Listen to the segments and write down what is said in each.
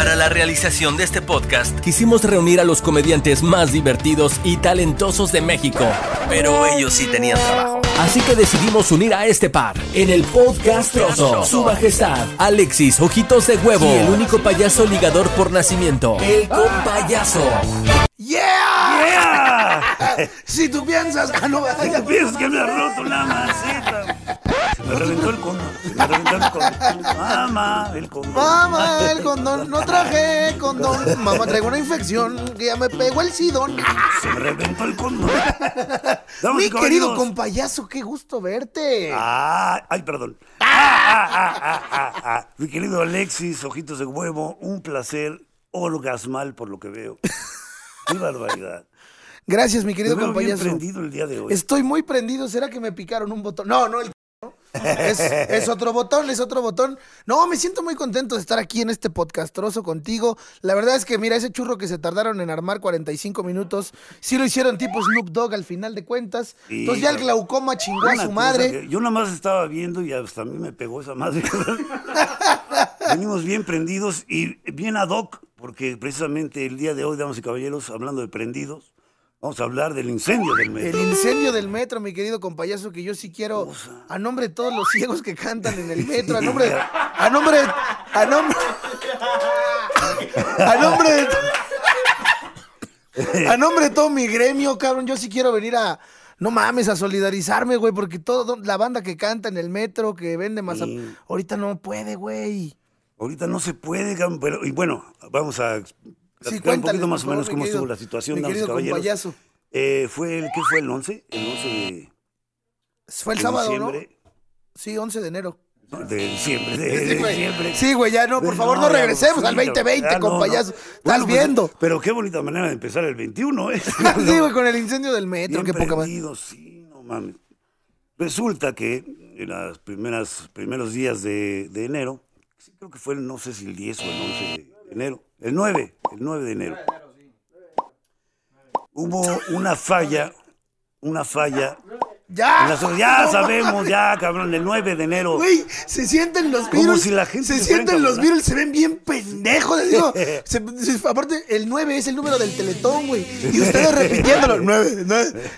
Para la realización de este podcast, quisimos reunir a los comediantes más divertidos y talentosos de México. Pero ellos sí tenían trabajo. Así que decidimos unir a este par en el podcast Trozo. Su majestad, Alexis Ojitos de Huevo. Y el único payaso ligador por nacimiento, el compayaso. ¡Yeah! ¡Yeah! si tú piensas. Ah, no, si tú piensas que me ha roto la maceta. Me reventó el condón. Me reventó el condón. Mamá, el condón. Mamá, el condón. No traje condón. Mamá, traigo una infección que ya me pegó el sidón. Se me reventó el condón. Mi querido compayazo, qué gusto verte. Ah, ay, perdón. Ah, ah, ah, Mi querido Alexis, ojitos de huevo, un placer orgasmal por lo que veo. Qué barbaridad. Gracias, mi querido compayazo. bien prendido el día de hoy. Estoy muy prendido. ¿Será que me picaron un botón? No, no, el. Es, es, otro botón, es otro botón. No, me siento muy contento de estar aquí en este podcastroso contigo. La verdad es que, mira, ese churro que se tardaron en armar 45 minutos, sí lo hicieron tipo Snoop Dogg al final de cuentas. Sí, Entonces ya el glaucoma chingó a su madre. yo nada más estaba viendo y hasta a mí me pegó esa madre. Venimos bien prendidos y bien ad hoc, porque precisamente el día de hoy, damas y caballeros, hablando de prendidos, Vamos a hablar del incendio del metro. El incendio del metro, mi querido compayazo, que yo sí quiero, a nombre de todos los ciegos que cantan en el metro, a nombre, a nombre, a nombre, a nombre de, a nombre de todo mi gremio, cabrón, yo sí quiero venir a, no mames, a solidarizarme, güey, porque toda la banda que canta en el metro, que vende más, sí. ahorita no puede, güey. Ahorita no se puede, pero, y bueno, vamos a Sí, un poquito más o menos cómo estuvo la situación, damas y caballeros. Eh, fue el, ¿Qué fue el 11? El 11 de. Fue el de sábado, diciembre. ¿no? Sí, 11 de enero. De diciembre, de, de diciembre. Sí, güey, ya no, por favor, no, no regresemos ya, al 2020, ya, no, compayazo. no. Estás Bueno, pues, viendo. pero qué bonita manera de empezar el 21, ¿eh? sí, güey, con el incendio del metro, Bien qué poca prendido, sí, no mames. Resulta que en los primeros días de, de enero, sí, creo que fue, el, no sé si el 10 o el 11 de enero, el 9, el 9 de enero. Hubo una falla, una falla. Ya. en la- ya sabemos, ya, cabrón, el 9 de enero. Güey, se sienten los Como virus. si la gente se se sienten fuera los encabronar. virus, se ven bien pendejos. digo. Se- se- aparte, el 9 es el número del teletón, güey. Y ustedes repitiéndolo. 9, 9.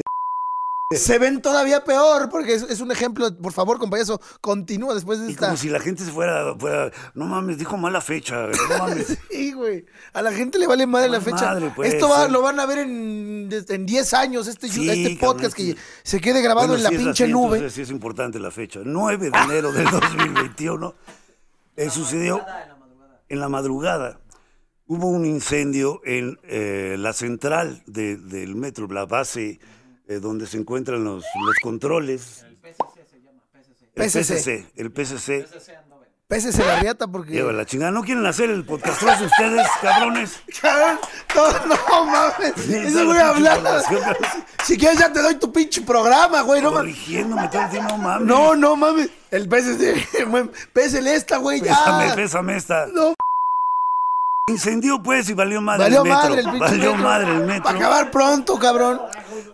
Se ven todavía peor, porque es, es un ejemplo. Por favor, compañero, continúa después de Y esta. como si la gente se fuera, fuera, no mames, dijo mala fecha, no mames. Sí, güey. A la gente le vale madre la fecha. madre, pues, Esto va- sí. lo van a ver en, en 10 años, este, Sí, este podcast que se quede grabado Bueno, en la si pinche así, nube. entonces sí es importante la fecha. 9 de enero del 2021 eh, sucedió en la madrugada. Hubo un incendio en eh, la central de- del metro, la base eh, donde se encuentran los, los controles. El PCC. PCC. El PCC. Pésese la riata porque. Lleva la chingada. ¿No quieren hacer el podcast ustedes, cabrones? Cabrón, No, no mames. Eso voy a hablar. Si quieres, ya te doy tu pinche programa, güey. No mames. Corrigiéndome todo el tiempo, no mames. No, no mames. El PSC. güey, Pésele esta, güey. Pésame, Ya. pésame esta. No. Incendió pues y valió madre Valió el metro. madre el valió metro. madre el metro. Para acabar pronto, cabrón.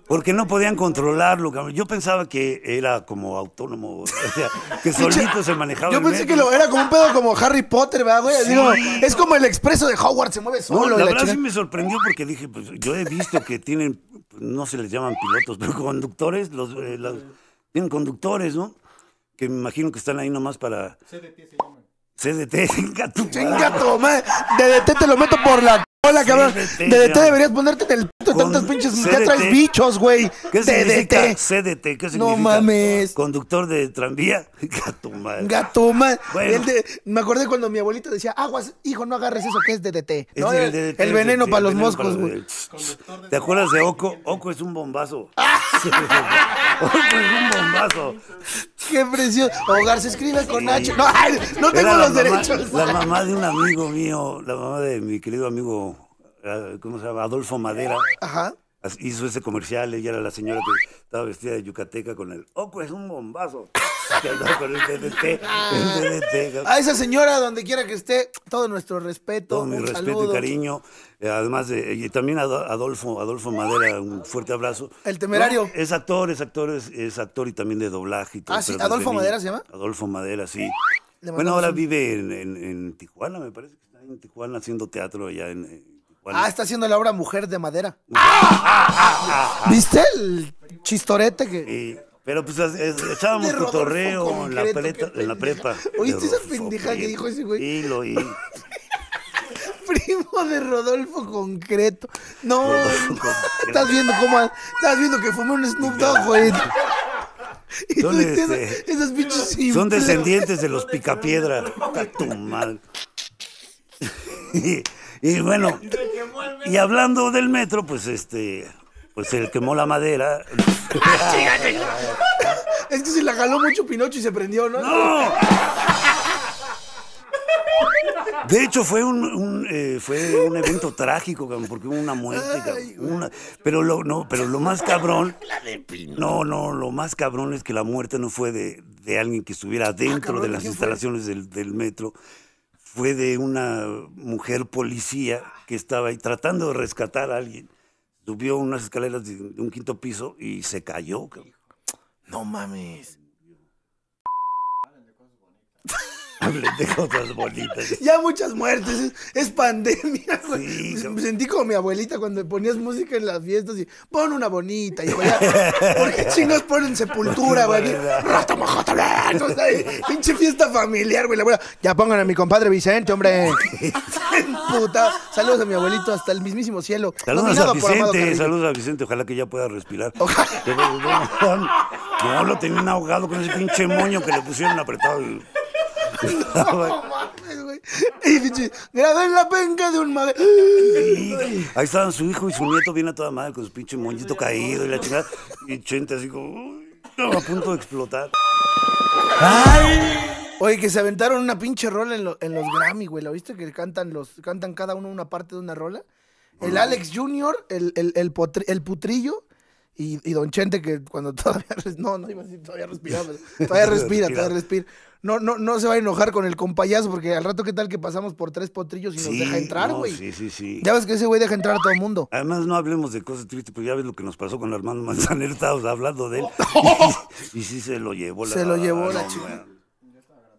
Porque no podían controlarlo, cabrón. Yo pensaba que era como autónomo, o sea, que solito se manejaba Yo el pensé metro. que lo era como un pedo como Harry Potter, ¿verdad, güey? Sí. Digo, es como el expreso de Hogwarts, se mueve No, solo. la y la verdad sí me sorprendió porque dije, pues yo he visto que tienen, no se les llaman pilotos, pero conductores, los, eh, los- tienen conductores, ¿no? Que me imagino que están ahí nomás para... CDT se llama. CDT, chinga tu madre. Chinga tu madre. DDT te lo meto por la cola, cabrón. CDT, DDT deberías ponerte en el pito tantas pinches. Ya traes bichos, güey. ¿Qué significa DDT. CDT? ¿Qué significa? No mames. Conductor de tranvía. Gato madre. Gato, man. Bueno. De- me acordé cuando mi abuelita decía, aguas, hijo, no agarres eso que es DDT. Es ¿no? el el, DDT, el veneno para los veneno moscos, güey. ¿Te acuerdas de Oco? Oco es un bombazo. Oco es un bombazo. Qué precioso. Hogar se escribe con H. No, ay, no tengo los mamá- derechos. La mamá de un amigo mío, la mamá de mi querido amigo, ¿cómo se llama? Adolfo Madera. Ajá. Hizo ese comercial, ella era la señora que estaba vestida de yucateca con el Oco es un bombazo. Que andaba con el DDT, el DDT. A esa señora, donde quiera que esté, todo nuestro respeto. Todo mi un respeto saludo. y cariño. eh, además de, y también a Ado- Adolfo, Adolfo Madera, un fuerte abrazo. El temerario. Es actor, es actor, es, es actor y también de doblaje y todo. Ah, sí, pero desde ¿Adolfo niño. Madera se llama? Adolfo Madera, sí. Le Bueno, mandamos ahora un- vive en, en- en Tijuana, me parece que está en Tijuana haciendo teatro allá en, Ah, está haciendo la obra Mujer de Madera. ¿Viste el chistorete que... Pero pues es- es- echábamos cotorreo en la, preta- en la prepa. ¿Oíste esa pendeja que dijo ese güey? Sí, lo oí. Primo de Rodolfo Concreto. No, Rodolfo no. Concreto. estás viendo cómo... Estás viendo que fumé un Snoop Dogg, güey. Y Son, este, esas pinches Son descendientes de los Picapiedra. A tu madre. Y, bueno, y hablando del metro, pues este, pues el quemó la madera. Es que se la jaló mucho Pinocho y se prendió, ¿no? ¡No! De hecho, fue un, un, eh, fue un evento trágico, porque hubo una muerte, Ay, una- pero lo, no, pero lo más cabrón, no, no, lo más cabrón es que la muerte no fue de, de alguien que estuviera dentro Ah, cabrón, de ¿de las instalaciones del, del metro, fue de una mujer policía que estaba ahí tratando de rescatar a alguien. Subió unas escaleras de, un quinto piso y se cayó. No mames. Hablen de cosas bonitas. Ya muchas muertes, es, es pandemia, güey. Sí, me, sentí como mi abuelita cuando ponías música en las fiestas y pon una bonita, hijo, ya. ¿Por qué chingas ponen sepultura, güey? Rata o sea, Pinche fiesta familiar, güey. La abuela, ya pongan a mi compadre Vicente, hombre. Puta. Saludos a mi abuelito hasta el mismísimo cielo. Saludos a Vicente, saludos a Vicente, ojalá que ya pueda respirar. Ojalá. No, lo tenían ahogado con ese pinche moño que le pusieron apretado. y- No mames, güey. Y pinche, grabé en la penca de un madre. Ahí estaban su hijo y su nieto bien a toda madre con su pinche moñito caído y la chingada. Y Chente así como uy, a punto de explotar. Oye, que se aventaron una pinche rola en, lo- en los Grammy, güey. ¿Lo viste? Que cantan los cantan cada uno una parte de una rola. El Alex Jr., el, el, el, potri- el Putrillo y, y Don Chente, que cuando todavía... No, no iba a decir todavía respiraba. pero Todavía respira, todavía respira. No, no, no se va a enojar con el compayazo, porque al rato, ¿qué tal que pasamos por tres potrillos y nos deja entrar, no, güey? sí, sí, sí. Ya ves que ese güey deja entrar a todo el mundo. Además, no hablemos de cosas tristes, porque ya ves lo que nos pasó con Armando Manzanero, estábamos hablando de él. Y, y sí se lo llevó la Se lo llevó la no, chica.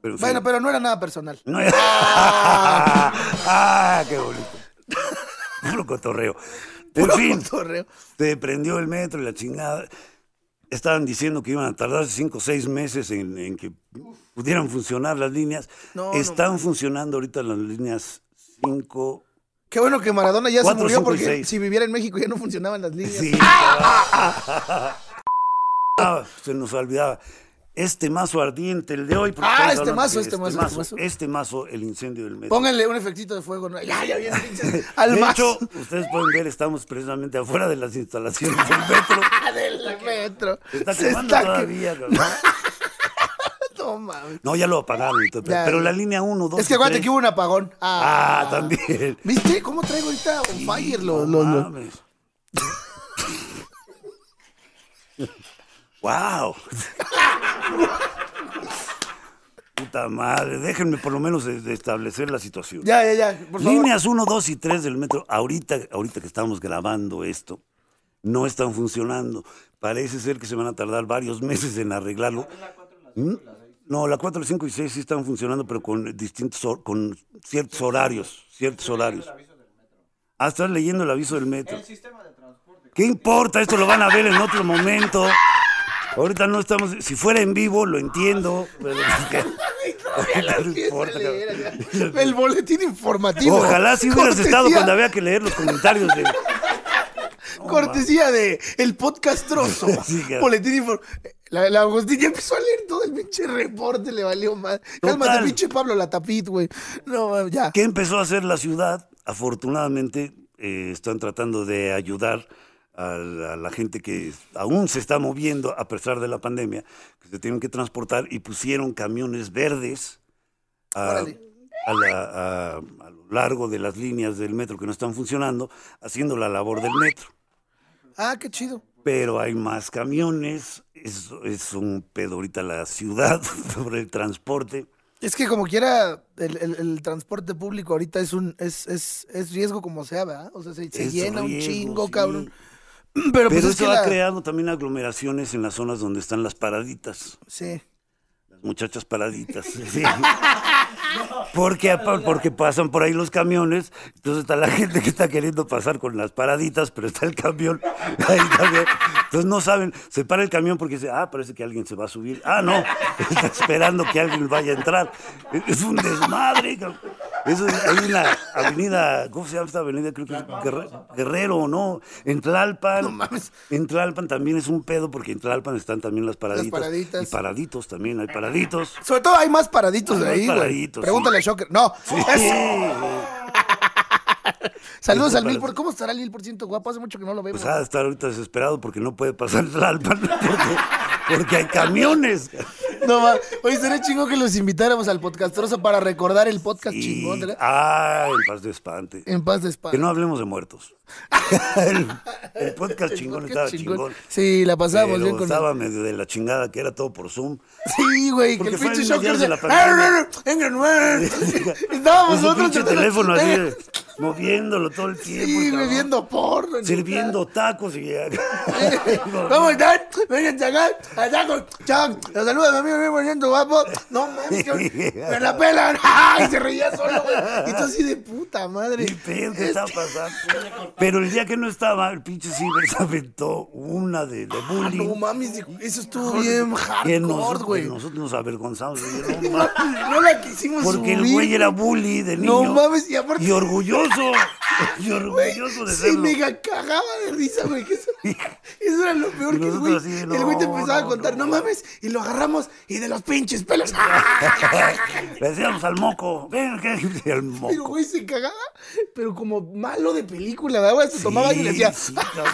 Pero sí. Bueno, pero no era nada personal. No, ah, qué bonito. Puro cotorreo. En fin, se prendió el metro y la chingada. Estaban diciendo que iban a tardar cinco o seis meses en, en que pudieran funcionar las líneas. No, no Están funcionando ahorita las líneas 5. Qué bueno que Maradona ya Cuatro, se murió porque si viviera en México ya no funcionaban las líneas. Sí. Ah, se nos olvidaba. Este mazo ardiente, el de hoy. Ah, estamos este hablando mazo, que este mazo, este mazo. Este mazo, el incendio del metro. Pónganle un efectito de fuego. ¿no? Ya, ya viene al de más hecho, ustedes pueden ver, estamos precisamente afuera de las instalaciones del metro. del metro. Está Se quemando está todavía, que- No mames. No, ya lo apagaron. Ya, pero la línea 1, 2 Es que acuérdate que hubo un apagón. Ah, Ah, también. ¿Viste cómo traigo ahorita on fire los, No los- los- mames. wow. Puta madre, déjenme por lo menos de- de establecer la situación. Ya, ya, ya. Por favor. Líneas 1, 2 y 3 del metro, ahorita, ahorita que estamos grabando esto, no están funcionando. Parece ser que se van a tardar varios meses en arreglarlo. ¿Mm? No, la 4, 5 y 6 sí están funcionando, pero con distintos hor- con ciertos horarios, ciertos horarios. Ah, estás leyendo el aviso del metro. ¿Qué importa? Esto lo van a ver en otro momento. Ahorita no estamos. Si fuera en vivo, lo entiendo. Pero no importa, cabrón. El boletín informativo. Ojalá si hubieras Cortesía- estado cuando había que leer los comentarios de. Cortesía de el podcast trozo. Sí. Boletín infor- La, la Agustín ya empezó a leer todo el pinche reporte, le valió más. Cálmate, pinche Pablo Latapit, güey. No, ya. ¿Qué empezó a hacer la ciudad? Afortunadamente eh, están tratando de ayudar a la, a la gente que aún se está moviendo a pesar de la pandemia, que se tienen que transportar y pusieron camiones verdes a, a la- a- a lo largo de las líneas del metro que no están funcionando, haciendo la labor del metro. Ah, qué chido. Pero hay más camiones, es, es un pedo ahorita la ciudad sobre el transporte. Es que como quiera, el, el- el transporte público ahorita es un es, es, es riesgo como sea, ¿verdad? O sea, se, llena un chingo, sí. cabrón. Pero, Pero pues es esto que ha la- creado también aglomeraciones en las zonas donde están las paraditas. Sí. muchachas paraditas. sí. Porque, porque pasan por ahí los camiones, entonces está la gente que está queriendo pasar con las paraditas, pero está el camión ahí también. Entonces no saben, se para el camión porque dice, ah, parece que alguien se va a subir. Ah, no, está esperando que alguien vaya a entrar. Es un desmadre. Eso es, hay una avenida, ¿cómo se llama esta avenida? Creo que es Guerre- Guerrero, ¿no? En Tlalpan. No mames. En Tlalpan también es un pedo porque en Tlalpan están también las paraditas. paraditas. Y paraditos también, hay paraditos. Sobre todo hay más paraditos Hay de más ahí, paraditos, Pregúntale a Shocker. No. Es- Saludos al mil por. ¿Cómo estará el mil por ciento guapo? Hace mucho que no lo vemos. Pues ha de estar ahorita desesperado porque no puede pasar Tlalpan porque, porque hay camiones. No mames. Oye, sería chingo que los invitáramos al podcastroso para recordar el podcast chingón. ¿verdad? ah, en paz de espante. En paz de Que espada. no hablemos de muertos. el, el podcast chingón estaba chingón. Sí, la pasábamos bien con estaba medio de la chingada que era todo por Zoom. Sí, güey, que el pinche Shocker de la. Estábamos nosotros... pinche teléfono así, de- moviéndolo todo el tiempo. Sí, viendo porno. Sirviendo tacos y... ¿Cómo están? Vengan acá, allá con Chuck. Los saluda mi amigo bonito, guapo. No mames, me la pelan. ¡Ay! Se reía solo, güey. Y tú así de puta madre. ¿Qué pedo que estaba pasando? Pero el día que no estaba, el pinche Ciber se aventó una de, de bullying. No mames, eso estuvo bien hardcore, nosotros, güey. nosotros nos avergonzamos. No mames. No la quisimos Porque el güey era bully de No niño. mames, y aparte- Y orgulloso. Y orgulloso de Se serlo. mega cagaba de risa, güey. Que eso, eso era lo peor Y que güey. Así, el güey te no, empezaba a no, contar, no, no. mames, y lo agarramos y de los pinches pelos. Le decíamos al moco. Ven, ¿qué? Al Pero moco. güey se cagaba, pero como malo de película, ¿verdad? Se tomaba y le decía, Sí, cabrón.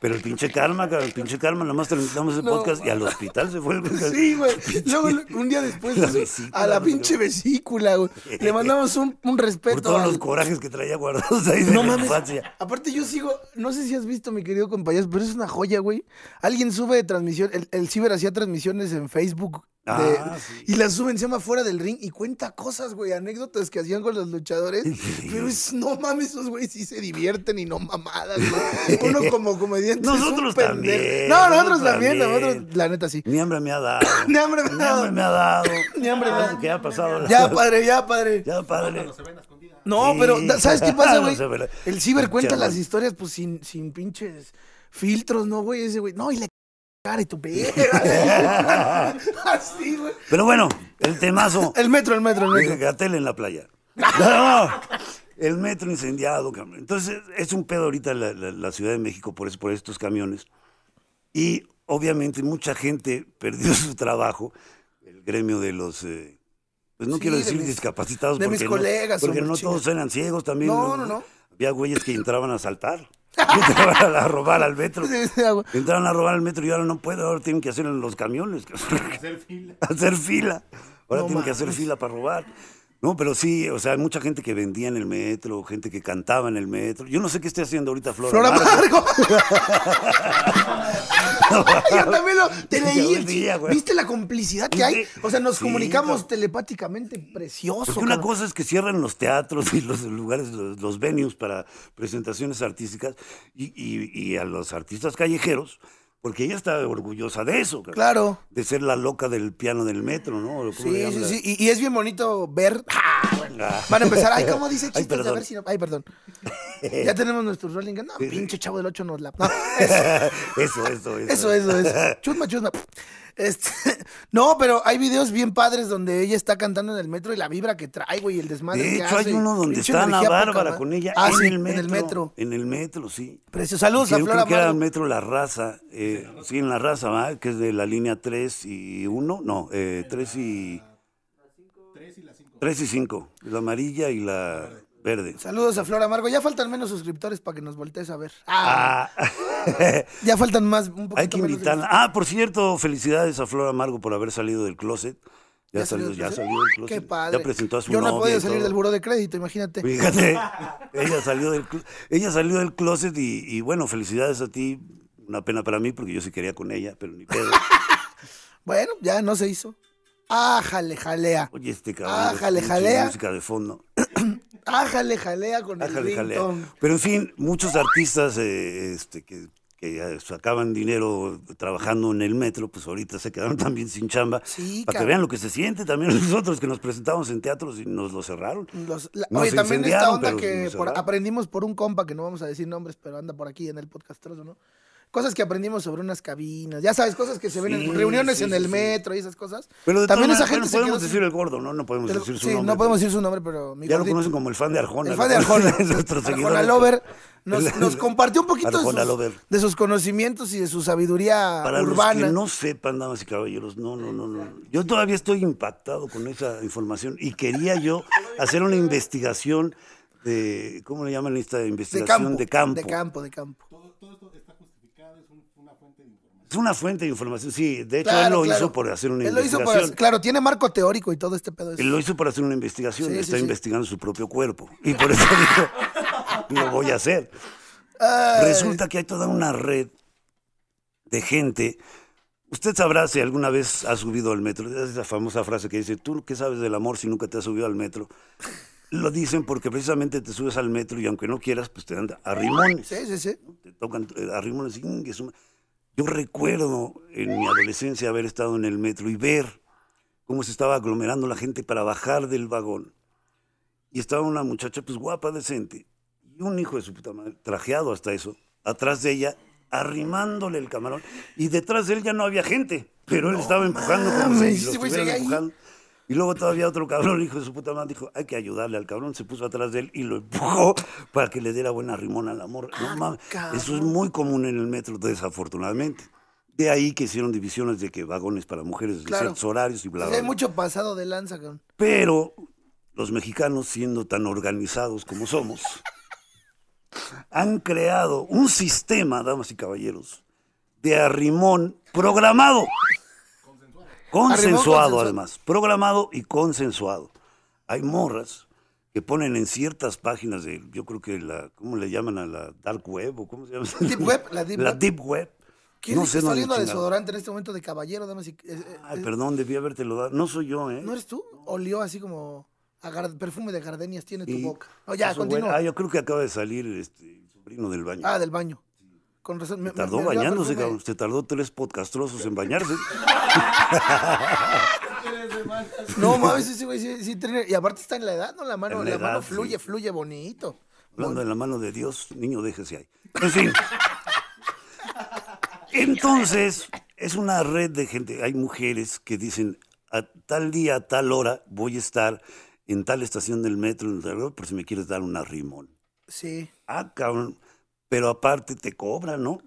Pero el pinche karma, el pinche karma, nomás terminamos el No, podcast y al hospital se fue el Sí, güey. Luego, un día después, La eso, vesícula, a la pinche vesícula, güey. Le mandamos un, un respeto. Por todos al- los corajes que traía guardados ahí de No la mames. infancia. Aparte, yo sigo, no sé si has visto, mi querido compañero, pero es una joya, güey. Alguien sube transmisión, el, el ciber hacía transmisiones en Facebook. De- Ah, sí. Y las suben, se llama fuera del ring y cuenta cosas, güey, anécdotas que hacían con los luchadores. Sí. Pero es, no mames, esos güeyes sí se divierten y no mamadas, güey. Uno como comediante. es un Nosotros también, No, nosotros nosotros también, también. nosotros, la neta sí. Ni hambre me ha dado. Ni hambre me ha Ni dado. hambre me ha dado. Ni hambre me ha dado. ¿Qué ha pasado? Ya, padre, ya, padre. Ya, padre. No, Sí. pero ¿sabes qué pasa, güey? la- El ciber cuenta las historias pues sin, sin pinches filtros, ¿no, güey? Ese güey, no, y le cara y tu pera. Así, güey. Pero bueno, el temazo El metro, el metro, el de metro. Gatel en la playa. No, el metro incendiado, cabrón. Entonces, es un pedo ahorita la, la- la Ciudad de México por, por estos camiones. Y obviamente mucha gente perdió su trabajo. El gremio de los, eh, pues no Sí, quiero de decir mis- discapacitados. de mis porque no- colegas, Porque hombre, no todos eran ciegos también. No, no, no. Había güeyes que entraban a saltar. Entraban a robar al metro. Entraron a robar el metro y ahora no pueden, ahora tienen que hacer en los camiones. Hacer fila. hacer fila. Ahora No tienen que hacer fila para robar. No, pero sí, o sea, hay mucha gente que vendía en el metro, gente que cantaba en el metro. Yo no sé qué esté haciendo ahorita Flora. Flora Marco. Margo. Yo también lo te leí. ¿Viste la complicidad que hay? O sea, nos Sí, comunicamos claro. telepáticamente. Precioso. Porque una cosa es que cierran los teatros y los lugares, los, los venues para presentaciones artísticas y, y- y a los artistas callejeros, porque ella está orgullosa de eso. cabrón. Claro. De ser la loca del piano del metro, ¿no? ¿O cómo le Sí, sí, sí. Y, y es bien bonito ver. ¡Ah! Bueno, Ah. Van a empezar. Ay, ¿cómo dice Ay, chistes? a perdón. ver si no. Ay, perdón. Ya tenemos nuestro rolling. No, pinche chavo del 8 nos la. No, eso, eso, eso. Eso, eso, eso. Chusma, chusma. Este, no, pero hay videos bien padres donde ella está cantando en el metro y la vibra que trae, güey, y el desmadre De que hecho, hay hace. uno donde está Ana poca Bárbara madre. con ella Ah, en, sí, el metro, en el metro. En el metro, sí. Precio. Saludos a yo Flora creo que era el metro La Raza. eh, sí, en La Raza, ¿va? Que es de la línea 3 y 1. No, eh, 3 y... 3 y 5. La amarilla y la verde. Saludos a Flora Margo. Ya faltan menos suscriptores para que nos voltees a ver. Ah, Ah, ya faltan más, un hay que invitarla. Ah, por cierto, felicidades a Flor Amargo por haber salido del closet. Ya, ¿Ya salió ya salió del closet. Qué padre. Ya presentó a su Yo no y salir del buró de crédito, imagínate. Fíjate, ella salió del, ella salió del closet y, y bueno, felicidades a ti. Una pena para mí porque yo sí quería con ella, pero ni pedo. Bueno, ya no se hizo. Ájale, jalea. Oye, este cabrón. Ájale, pinche jalea. música de fondo. Ájale, jalea con el Ájale, jalea. ringtone. Pero en fin, muchos artistas eh, este, que, que sacaban dinero trabajando en el metro, pues ahorita se quedaron también sin chamba. Sí, para que vean lo que se siente también nosotros que nos presentamos en teatros y nos lo cerraron. Los- la- Nos oye, también esta onda que por- aprendimos por un compa que no vamos a decir nombres, pero anda por aquí en el podcast ¿no? Cosas que aprendimos sobre unas cabinas, ya sabes, cosas que se ven Sí, en reuniones sí, en el metro y esas cosas. Pero de también todas esa gente se podemos decir el gordo, ¿no? No podemos pero- decir su sí, nombre. no podemos decir su nombre, pero mi Ya lo conocen como el fan de Arjona. El fan de Arjona. Es nuestro seguidor. Arjona Lover nos, nos compartió un poquito de Arjona sus, Lover. de sus conocimientos y de su sabiduría Para urbana. los que no sepan, damas y caballeros, no, no, no, no. Yo todavía estoy impactado con esa información y quería yo hacer una investigación de, ¿cómo le llaman esta de investigación campo, de campo? De campo, de campo. Es una fuente de información, sí. De hecho, Claro, él lo claro. hizo por hacer una Él lo hizo investigación. por, claro, tiene marco teórico y todo este pedo. es- Él lo hizo por hacer una investigación, Sí, sí, está sí. investigando su propio cuerpo. Y por eso dijo, lo voy a hacer. Ay, Resulta que hay toda una red de gente. Usted sabrá si alguna vez ha subido al metro. Es esa famosa frase que dice, ¿tú qué sabes del amor si nunca te has subido al metro? Lo dicen porque precisamente te subes al metro y aunque no quieras, pues te dan arrimones. Sí, sí, sí. Te tocan eh, arrimones. Yo recuerdo en mi adolescencia haber estado en el metro y ver cómo se estaba aglomerando la gente para bajar del vagón. Y estaba una muchacha, pues guapa, decente, y un hijo de su puta madre, trajeado hasta eso, atrás de ella, arrimándole el camarón. Y detrás de él ya no había gente, pero él estaba empujando como si lo ahí. Y luego todavía otro cabrón, hijo de su puta madre, dijo, hay que ayudarle al cabrón. Se puso atrás de él y lo empujó para que le diera buena rimón al amor. No mames, cabrón. eso es muy común en el metro, desafortunadamente. De ahí que hicieron divisiones de que vagones para mujeres de Claro. ciertos horarios y bla, bla, hay bla. mucho pasado de lanza, cabrón. Pero los mexicanos, siendo tan organizados como somos, han creado un sistema, damas y caballeros, de arrimón programado. Consensuado, además. Programado y consensuado. Hay morras que ponen en ciertas páginas de, yo creo que la, ¿cómo le llaman a la dark web? ¿O cómo se llama? Deep web, la deep web. deep web. ¿Quién No está dónde oliendo a desodorante en este momento de caballero, damas y... eh, eh, Ay, eh, perdón, debí habértelo dado. No soy yo, ¿eh? ¿No eres tú? Olió así como... a gar- perfume de gardenias tiene tu Y boca. No, ya, continúa. Ah, yo creo que acaba de salir este, el sobrino del baño. Ah, del baño. Con razón. me- me- tardó me bañándose, cabrón. Se tardó tres podcastrosos en bañarse. No, mames, ese güey sí, sí Y aparte está en la edad, ¿no? La mano, En la mano fluye, sí. fluye bonito. Hablando de la mano de Dios, niño, déjese ahí. En fin. Entonces, es una red de gente. Hay mujeres que dicen, a tal día, a tal hora, voy a estar en tal estación del metro, en tal- por si me quieres dar una rimón. Sí. Ah, cabrón. Pero aparte te cobran, ¿no?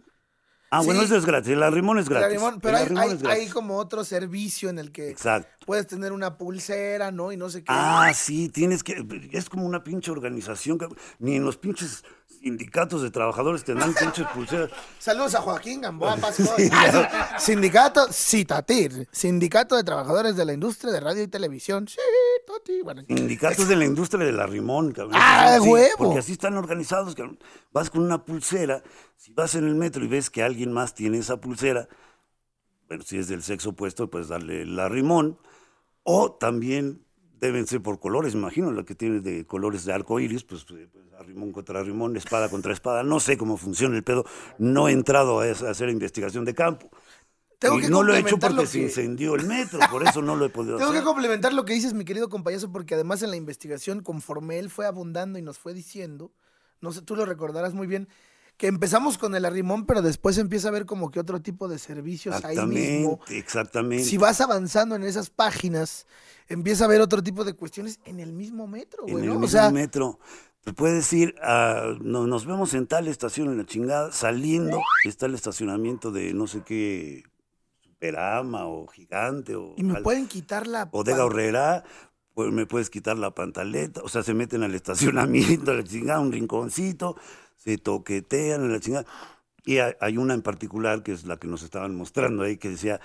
Ah, Sí. bueno, eso es gratis. El arrimón es gratis. pero El hay, arrimón hay- es gratis. hay como otro servicio en el que Exacto. puedes tener una pulsera, ¿no? Y no sé qué. Ah, sí, tienes que. Es como una pinche organización. que- Ni en los pinches sindicatos de trabajadores te dan pinches pulseras. Saludos a Joaquín Gamboa Pascual. Ah. Sindicato Citatir, Sindicato de Trabajadores de la Industria de Radio y Televisión. Sí, Tati. Bueno, Sindicatos de la industria de la rimón, cabrón. ¡Ah, Sí, huevo! Porque así están organizados, cabrón. Vas con una pulsera, si vas en el metro y ves que alguien más tiene esa pulsera, bueno, si es del sexo opuesto, pues darle la rimón. O también deben ser por colores, me imagino, la que tiene de colores de arco iris, pues, eh, pues arrimón contra arrimón, espada contra espada. No sé cómo funciona el pedo. No he entrado a, hacer investigación de campo. tengo Y que no lo he hecho porque se incendió el metro, por eso no lo he podido Tengo que complementar lo que dices, mi querido compayazo, porque además en la investigación, conforme él fue abundando y nos fue diciendo, no sé, tú lo recordarás muy bien, que empezamos con el arrimón, pero después empieza a ver como que otro tipo de servicios ahí mismo. Exactamente, exactamente. Si vas avanzando en esas páginas, empieza a ver otro tipo de cuestiones en el mismo metro, en güey, el ¿no? O mismo sea, metro. Puedes ir a. no- nos vemos en tal estación en la chingada. Saliendo está el estacionamiento de no sé qué. Superama o Gigante o. y me al- pueden quitar la... Bodega Horrera. Pues me puedes quitar la pantaleta. O sea, se meten al estacionamiento, a la chingada, un rinconcito. Se toquetean en la chingada. Y hay, una en particular que es la que nos estaban mostrando ahí que decía.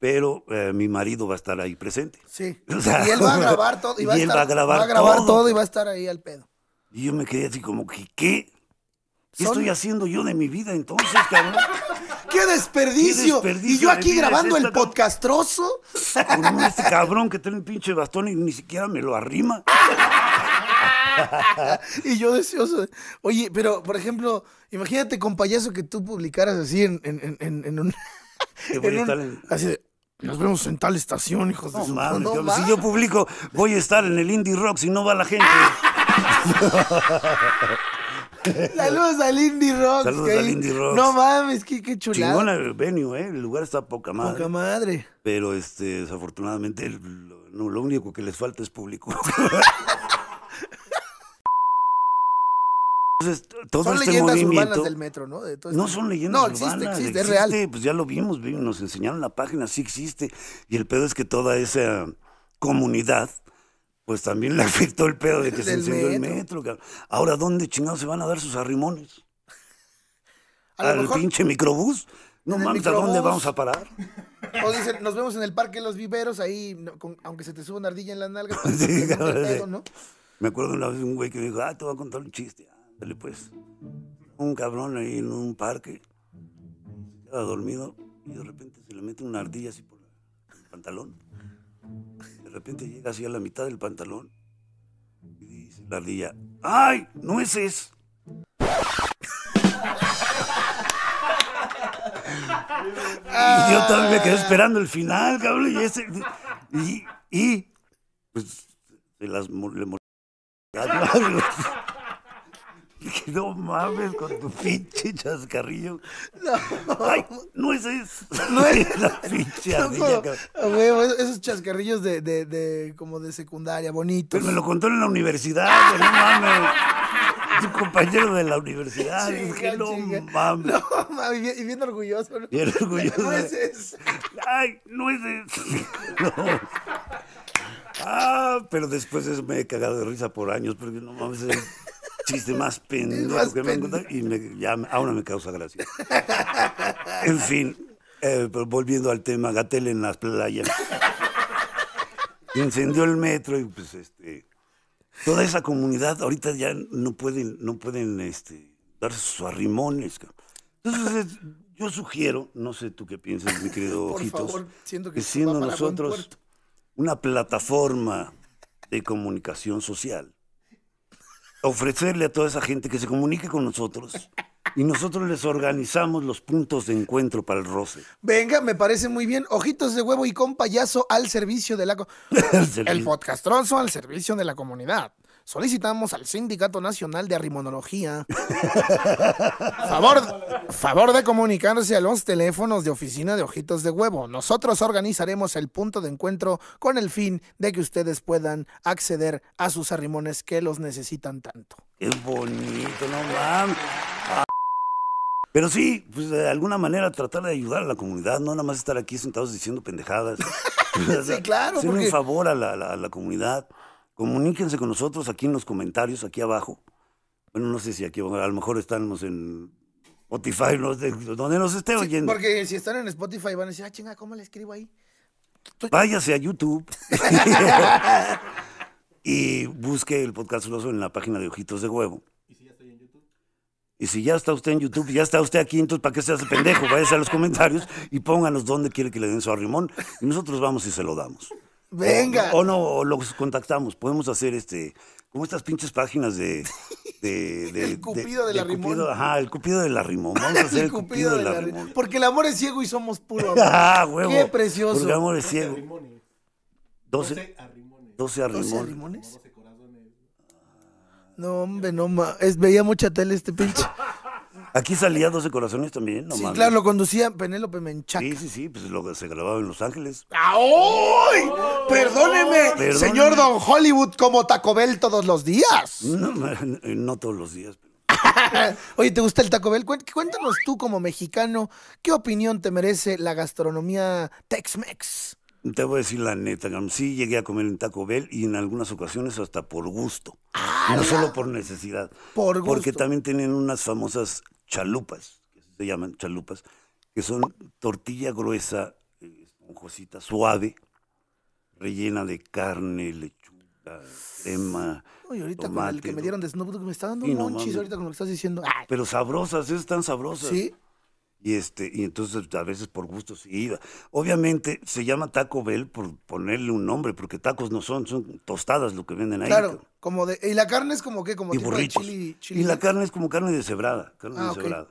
Pero eh, mi marido va a estar ahí presente. Sí. O sea, y él va a grabar todo. Y, va, y a estar- va a grabar va a grabar todo. todo y va a estar ahí al pedo. Y yo me quedé así como que, ¿qué? ¿Qué Son- estoy haciendo yo de mi vida entonces, cabrón? ¡Qué desperdicio! ¡Qué desperdicio y yo aquí es grabando el esta, cabrón! podcastroso. Con este cabrón que tiene un pinche bastón y ni siquiera me lo arrima. y yo deseoso. de- Oye, pero, por ejemplo, imagínate con payaso que tú publicaras así en, en, en, en- un... En Así de, nos vemos en tal estación, hijos de No su... mames, no si yo publico, voy a estar en el Indie Rock si no va la gente. Saludos al Indie Rock. Saludos al Indie Rocks. No mames, qué, qué chulada. Chingona el venue, ¿eh? El lugar está poca madre. Poca madre. Pero este, desafortunadamente lo, no, lo único que les falta es público. Entonces, todo Son este leyendas urbanas movimiento. del metro, ¿no? De todo No este- son leyendas No, existe, urbanas. existe, es real. Pues ya lo vimos, vi- nos enseñaron la página, sí existe. Y el pedo es que toda esa comunidad, pues también le afectó el pedo de que se encendió el metro. cabrón. Ahora, ¿dónde chingados se van a dar sus arrimones? A ¿Al mejor, pinche microbús? No mames, ¿a dónde vamos a parar? o dicen, nos vemos en el parque de los viveros, ahí, no, con- aunque se te suba una ardilla en las nalgas, Sí, cabrón, sí. pedo, ¿no? Me acuerdo una vez un güey que me dijo, ah, te voy a contar un chiste. Ándale, pues. Un cabrón ahí en un parque, se queda dormido y de repente se le mete una ardilla así por el pantalón. De repente llega así a la mitad del pantalón y dice la ardilla, ¡ay, nueces! Y yo todavía me quedé esperando el final, cabrón. Y, ese, y, y pues se las le no mames con tu pinche chascarrillo. Ay, nueces. Nueces. La pinche No, ardilla, como- huevo, esos- chascarrillos de, de, de, como de secundaria, bonitos. Pues me lo contó en la universidad, güey, no mames. Un compañero de la universidad. Chinga, Dije, no chinga. mames. No, mami, bien- y bien orgulloso. ¿no? Bien orgulloso. Nueces. ¡Ay, nueces! No. Ah, pero después de eso me he cagado de risa por años, porque no mames, es chiste más pendejo que me han contado y me, ya ahora me causa gracia. En fin, eh, pero volviendo al tema, Gatel en las playas. Incendió el metro y pues este toda esa comunidad ahorita ya no pueden, no pueden este, darse sus arrimones. Entonces, yo sugiero, no sé tú qué piensas, mi querido Por Ojitos, favor, siento que siendo nosotros una plataforma de comunicación social, ofrecerle a toda esa gente que se comunique con nosotros y nosotros les organizamos los puntos de encuentro para el roce. Venga, me parece muy bien. Ojitos de huevo y con payaso al servicio de la... co- El podcastroso al servicio de la comunidad. Solicitamos al Sindicato Nacional de Arrimonología favor, favor de comunicarse a los teléfonos de oficina de Ojitos de Huevo. Nosotros organizaremos el punto de encuentro con el fin de que ustedes puedan acceder a sus arrimones que los necesitan tanto. Qué bonito, no mames. Ah. Pero sí, pues de alguna manera tratar de ayudar a la comunidad, no nada más estar aquí sentados diciendo pendejadas. Sí, claro, porque- un favor a la, la- a la comunidad. Comuníquense con nosotros aquí en los comentarios, aquí abajo. Bueno, no sé si aquí, a lo mejor estamos en Spotify, no sé, donde nos esté Sí, oyendo. porque si están en Spotify van a decir, ah, chinga, ¿cómo le escribo ahí? Váyase a YouTube y busque el podcast Loso en la página de Ojitos de Huevo. ¿Y si ya está usted en YouTube, ya está usted aquí, entonces ¿para qué se hace pendejo? Váyase a los comentarios y pónganos dónde quiere que le den su arrimón y nosotros vamos y se lo damos. Venga. O, o no, o los contactamos. Podemos hacer este, como estas pinches páginas de. de, de- El Cupido del arrimón. Cupido, ajá, el cupido del arrimón. Vamos a hacer el, cupido, del de la- arrimón. Porque el amor es ciego y somos puro amor. Ah, huevo. Qué precioso. Porque el amor es ciego. Arrimones. 12, 12 arrimones. 12 ¿Doce arrimón. arrimones? 12 corazones. No, hombre, no ma. Es, veía mucha tele este pinche. Aquí salía 12 corazones también, no sí, mames. claro, lo conducía Penélope Menchaca. Sí, sí, sí, pues lo, se grababa en Los Ángeles. ¡Ay! Perdóneme, Perdóneme. señor Don Hollywood, como Taco Bell todos los días. No, no todos los días. Oye, ¿te gusta el Taco Bell? Cuént- Cuéntanos tú como mexicano, ¿qué opinión te merece la gastronomía Tex-Mex? Te voy a decir la neta, cabrón, sí llegué a comer en Taco Bell y en algunas ocasiones hasta por gusto. no solo por necesidad. Por Porque gusto. también tienen unas famosas chalupas, que así se llaman chalupas, que son tortilla gruesa, eh, esponjosita, suave, rellena de carne, lechuga, crema, Oye, ahorita con tomate, el que me dieron de Snoop Dogg me está dando Sí, monchis ahorita con lo que estás diciendo. Ay, Pero sabrosas, esas están sabrosas. ¿Sí? Y, este, y entonces a veces por gusto se iba. Obviamente se llama Taco Bell por ponerle un nombre, porque tacos no son, son tostadas lo que venden ahí. Claro, como de. ¿Y la carne es como qué? Como y tipo de burritos. chili, chili y la carne es como carne deshebrada, carne Ah, deshebrada.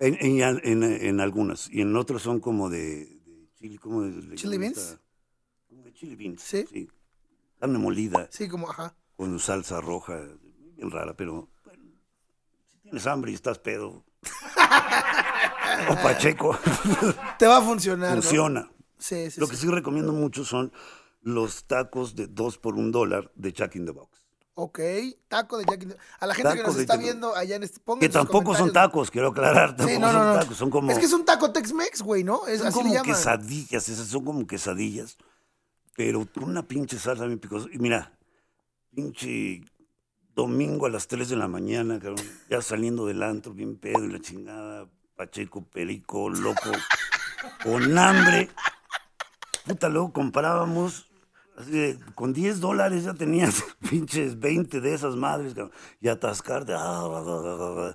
En, en, en, en algunas. Y en otros son como de, de chili, ¿cómo le ¿Chili beans? Como de chili beans. Sí. Carne molida Sí, como, ajá. con salsa roja, bien rara, pero bueno, si tienes hambre y estás pedo. o Pacheco, Te va a funcionar. ¿no? funciona. Sí, sí, Lo que sí recomiendo mucho son los tacos de dos por un dólar de Jack in the Box. Ok, taco de Jack in the- A la gente que nos está Jack viendo allá en este. Que tampoco son tacos, quiero aclarar, tampoco Sí, no, no, son no. tacos, son como... Es que es un taco Tex-Mex, güey, ¿no? Es, Son así como quesadillas, esas son como quesadillas, pero con una pinche salsa bien picosa. Y mira, pinche domingo a las 3 de la mañana, cabrón, ya saliendo del antro, bien pedo y la chingada, Pacheco, Perico, loco, con hambre. Puta, luego comprábamos, con 10 dólares ya tenías pinches 20 de esas madres, y atascarte. ah.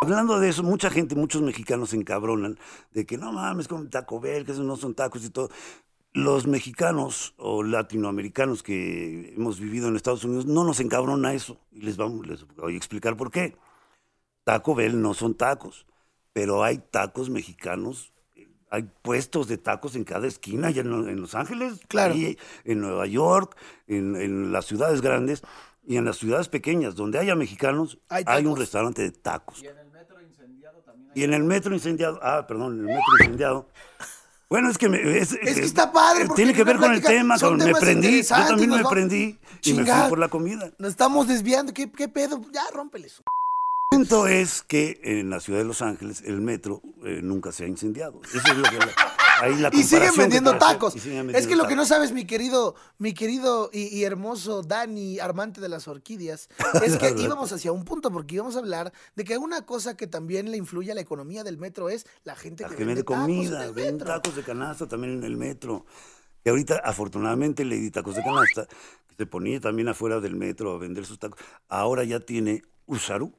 Hablando de eso, mucha gente, muchos mexicanos se encabronan de que no mames, con Taco Bell, que esos no son tacos y todo. Los mexicanos o latinoamericanos que hemos vivido en Estados Unidos no nos encabrona eso. Y les vamos les voy a explicar por qué. Taco Bell no son tacos, pero hay tacos mexicanos. Hay puestos de tacos en cada esquina, ya en, en Los Ángeles, Claro. ahí, en Nueva York, en, en las ciudades grandes y en las ciudades pequeñas, donde haya mexicanos, Hay hay, un restaurante de tacos. Y en el metro incendiado también Y en el metro incendiado, ah, perdón, en el metro incendiado. Bueno, es que me, es, Es que está padre, Tiene que ver con el tema, son cabrón. Me prendí, yo también me prendí y me fui por la comida. Nos estamos desviando. ¿Qué, qué pedo? Ya, rómpeles. El punto es que en la ciudad de Los Ángeles el metro eh, nunca se ha incendiado. Eso es lo que ahí la Y siguen que vendiendo hacer. tacos. Es que lo que no sabes, mi querido, mi querido y, y hermoso Dani, armante de las orquídeas, es que íbamos hacia un punto, porque íbamos a hablar de que una cosa que también le influye a la economía del metro es la gente La que que vende vende comida, metro. tacos de canasta también en el metro. Y ahorita, afortunadamente, Lady Tacos de Canasta, que se ponía también afuera del metro a vender sus tacos, ahora ya tiene Usaru.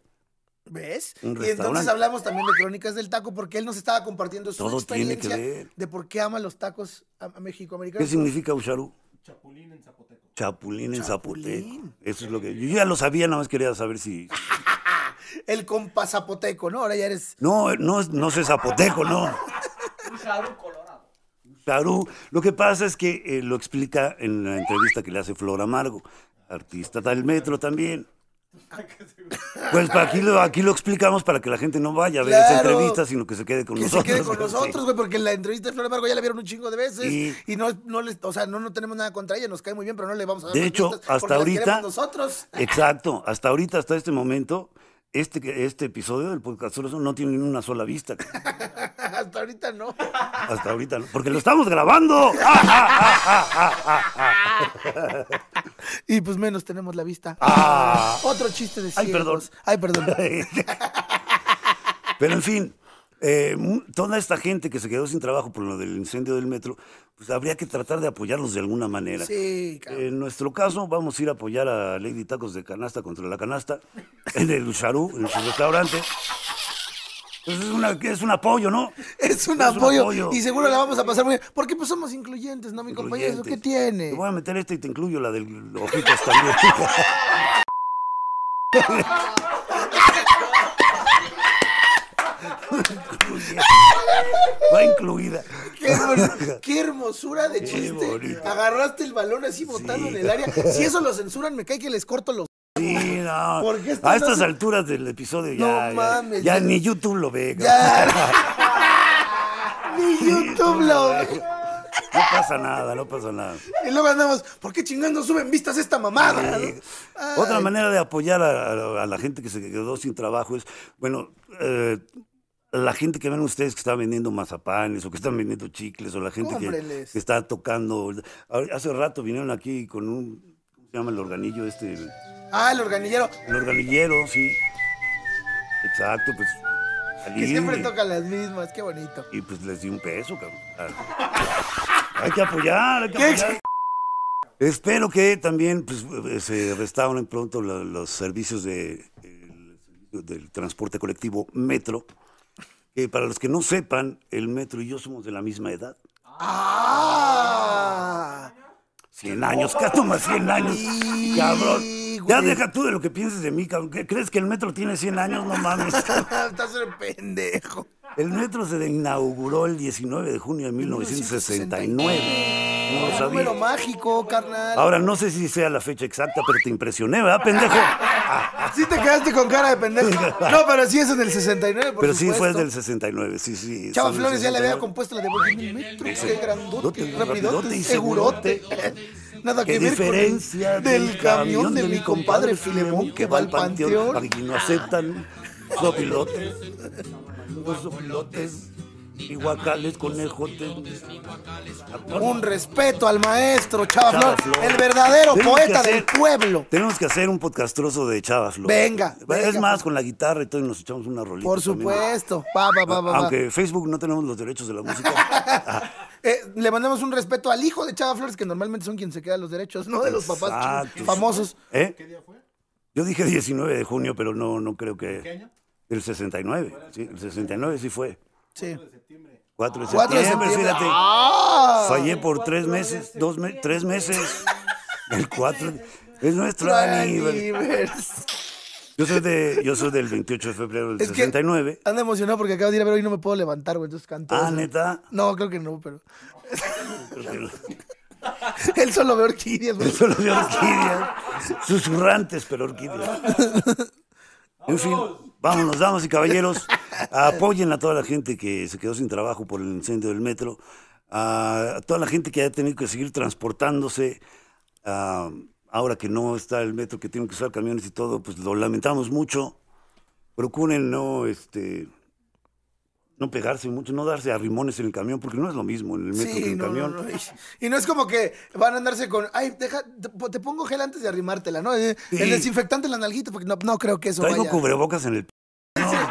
¿Ves? Y entonces hablamos también de Crónicas del Taco porque él nos estaba compartiendo su Todo tiene que experiencia ver. de por qué ama los tacos a, a México ¿Qué americanos. significa Usaru? Chapulín en Zapoteco. Chapulín en Chapulín. Zapoteco. Eso es lo que. Yo ya lo sabía, nada más quería saber si. El compa zapoteco, ¿no? Ahora ya eres. No, no, es- no sé zapoteco, no. Usaru. Lo que pasa es que eh, lo explica en la entrevista que le hace Flor Amargo, artista del metro también. Pues para aquí lo, aquí lo explicamos para que la gente no vaya a ver esa entrevista, sino que se quede con Que se nosotros. quede con Sí. nosotros, güey, porque en la entrevista de Flor Embargo ya la vieron un chingo de veces. Sí. Y no, no les, o sea, no, no tenemos nada contra ella, nos cae muy bien, pero no le vamos a dar De hecho, hasta porque ahorita- nosotros. Exacto, hasta ahorita, hasta este momento, este, este episodio del podcast no tiene ni una sola vista. hasta ahorita no. Hasta ahorita, no, porque lo estamos grabando. Y pues menos tenemos la vista. Ah. Otro chiste de Ay, perdón. ciegos. Ay, perdón. Pero en fin, eh, toda esta gente que se quedó sin trabajo por lo del incendio del metro, pues habría que tratar de apoyarlos de alguna manera. Sí, cabrón. En nuestro caso, vamos a ir a apoyar a Lady Tacos de Canasta contra la Canasta en el Usharú, en su restaurante. Pues es, una, es un apoyo, ¿no? Es un, es un apoyo, y seguro la vamos a pasar muy bien. Porque pues somos incluyentes, ¿no, mi compañero? ¿Eso qué tiene? Te voy a meter este y te incluyo la del ojitos también. Va incluida. Qué, hermos- qué hermosura de Qué chiste. bonito. Agarraste el balón así botando Sí. en el área. Si eso lo censuran, me cae que les corto los. Sí, no. ¿Por qué esto a no estas se- alturas del episodio No ya, ya- mames, ya, ya- ni YouTube lo ve. Ya. Ni YouTube lo. No pasa nada, no pasa nada. Y luego andamos, ¿por qué chingando suben vistas esta mamada? Sí. Otra manera de apoyar a, a- a la gente que se quedó sin trabajo es, bueno, eh, la gente que ven ustedes que está vendiendo mazapanes o que están vendiendo chicles o la gente que, que está tocando. Hace rato vinieron aquí con un, ¿cómo se llama el organillo este? Ah, el organillero. el organillero, sí. Exacto, pues. Que salí siempre toca las mismas, qué bonito. Y pues les di un peso, cabrón. Ah. Hay que apoyar, hay que apoyar. Espero que también pues, eh, se restauren pronto lo- los servicios de, el del transporte colectivo Metro que para los que no sepan, el metro y yo somos de la misma edad. ¡Ah! 100 años, casi más 100 años. Cabrón. Ya deja tú de lo que pienses de mí, cabrón. ¿Qué- ¿Crees que el metro tiene 100 años? No mames. Estás un pendejo. El metro se inauguró el 19 de junio de 1969. No lo Un número mágico, carnal. Ahora no sé si sea la fecha exacta, pero te impresioné, ¿verdad, pendejo? Sí te quedaste con cara de pendejo. No, pero sí es en el 69, por Pero sí fue supuesto. del 69, sí, sí. Chava son Flores ya le había 69. compuesto la de Voy en el metro, qué grandote, Rapidote, rapidote, rapidote y segurote. Nada ¿Qué que ver diferencia con el, del camión de mi compadre Filemón que va al panteón. Aquí no aceptan sopilotes, los sopilotes, iguacales, conejotes. Un respeto al maestro Chava Chava Flores, Flores. el verdadero Tenemos poeta del pueblo. Tenemos que hacer un podcastroso de Chava Flores. Venga, Es venga, más, con la guitarra y todo, y nos echamos una rolita. Por supuesto. Va, va, va, va, va. Aunque Facebook no tenemos los derechos de la música. Eh, le mandamos un respeto al hijo de Chava Flores, que normalmente son quien se queda los derechos, no de los papás Exacto. famosos. ¿Eh? ¿Qué día fue? Yo dije 19 de junio, pero no, no creo que. ¿Qué año? El 69. Sí, el 69 sí fue. Sí. 4 de 4 de septiembre, septiembre. fíjate. ¡Ah! Fallé por tres meses, dos me- tres meses. El 4 es nuestro aniversario. Anivers- Yo soy de, yo soy del 28 de febrero del Es que 69. anda emocionado porque acabo de ir a ver hoy y no me puedo levantar, güey. Entonces cantó. Ah, eso. neta. No, creo que no, pero. Que. Él solo ve orquídeas, güey. Solo de orquídeas. Susurrantes, pero orquídeas. En fin, vámonos, damas y caballeros. Apoyen a toda la gente que se quedó sin trabajo por el incendio del metro. A toda la gente que ha tenido que seguir transportándose. ah, ahora que no está el metro, que tienen que usar camiones y todo, pues lo lamentamos mucho. Procuren no, este, no pegarse mucho, no darse arrimones en el camión, porque no es lo mismo en el metro que en el no, camión. no. Y, y no es como que van a andarse con, ay, deja, te, pongo gel antes de arrimártela, ¿no? Sí. El desinfectante en la nalguita, porque no, no creo que eso Traigo vaya. cubrebocas en el...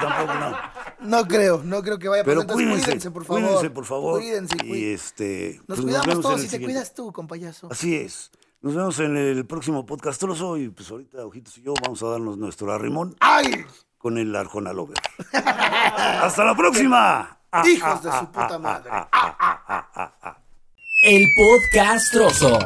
No, tampoco no. No creo, no creo que vaya a Pero cuídense, cuídense, por favor. cuídense, por favor. Cuídense, y este, Nos pues cuidamos todos y te cuidas tú, compayazo. Así es. Nos vemos en el próximo podcastroso y pues ahorita Ojitos y yo vamos a darnos nuestro arrimón ¡Ay! con el Arjona Lover. ¡Hasta la próxima! Hijos de su puta madre. El podcast trozo.